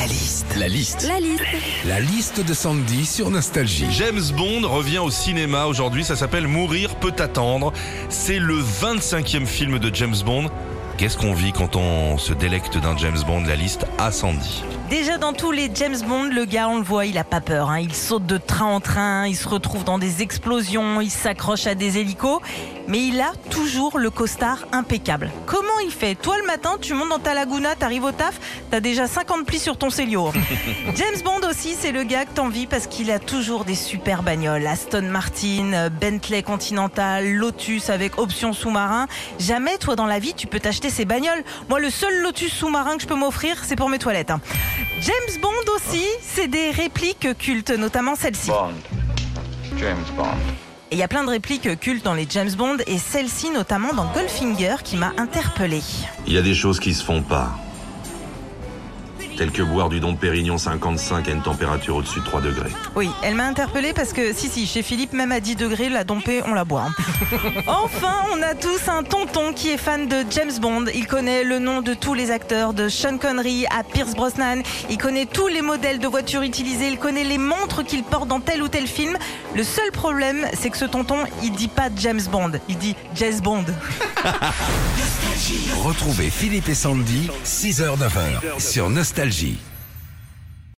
La liste. La liste. La liste. La liste de Sandy sur Nostalgie. James Bond revient au cinéma aujourd'hui, ça s'appelle Mourir peut attendre. C'est le 25e film de James Bond. Qu'est-ce qu'on vit quand on se délecte d'un James Bond La liste Sandy. Déjà dans tous les James Bond, le gars, on le voit, il a pas peur. hein. Il saute de train en train, il se retrouve dans des explosions, il s'accroche à des hélicos. Mais il a toujours le costard impeccable. Comment il fait? Toi, le matin, tu montes dans ta Laguna, t'arrives au taf, t'as déjà 50 plis sur ton Célio. James Bond aussi, c'est le gars que t'envies parce qu'il a toujours des super bagnoles. Aston Martin, Bentley Continental, Lotus avec option sous-marin. Jamais, toi, dans la vie, tu peux t'acheter ces bagnoles. Moi, le seul Lotus sous-marin que je peux m'offrir, c'est pour mes toilettes. hein. James Bond aussi, c'est des répliques cultes, notamment celle-ci. Bond. James Bond. Et il y a plein de répliques cultes dans les James Bond et celle-ci notamment dans Goldfinger qui m'a interpellée. Il y a des choses qui se font pas. Telles que boire du Dom Pérignon 55 à une température au-dessus de 3 degrés. Oui, elle m'a interpellée parce que si si, chez Philippe même à 10 degrés, la dompée, on la boit. enfin, on a tous un tonton qui est fan de James Bond. Il connaît le nom de tous les acteurs, de Sean Connery à Pierce Brosnan. Il connaît tous les modèles de voitures utilisées. Il connaît les montres qu'il porte dans tel ou tel film. Le seul problème, c'est que ce tonton, il dit pas James Bond, il dit Jazz Bond. Retrouvez Philippe et Sandy, 6h-9h sur Nostalgie.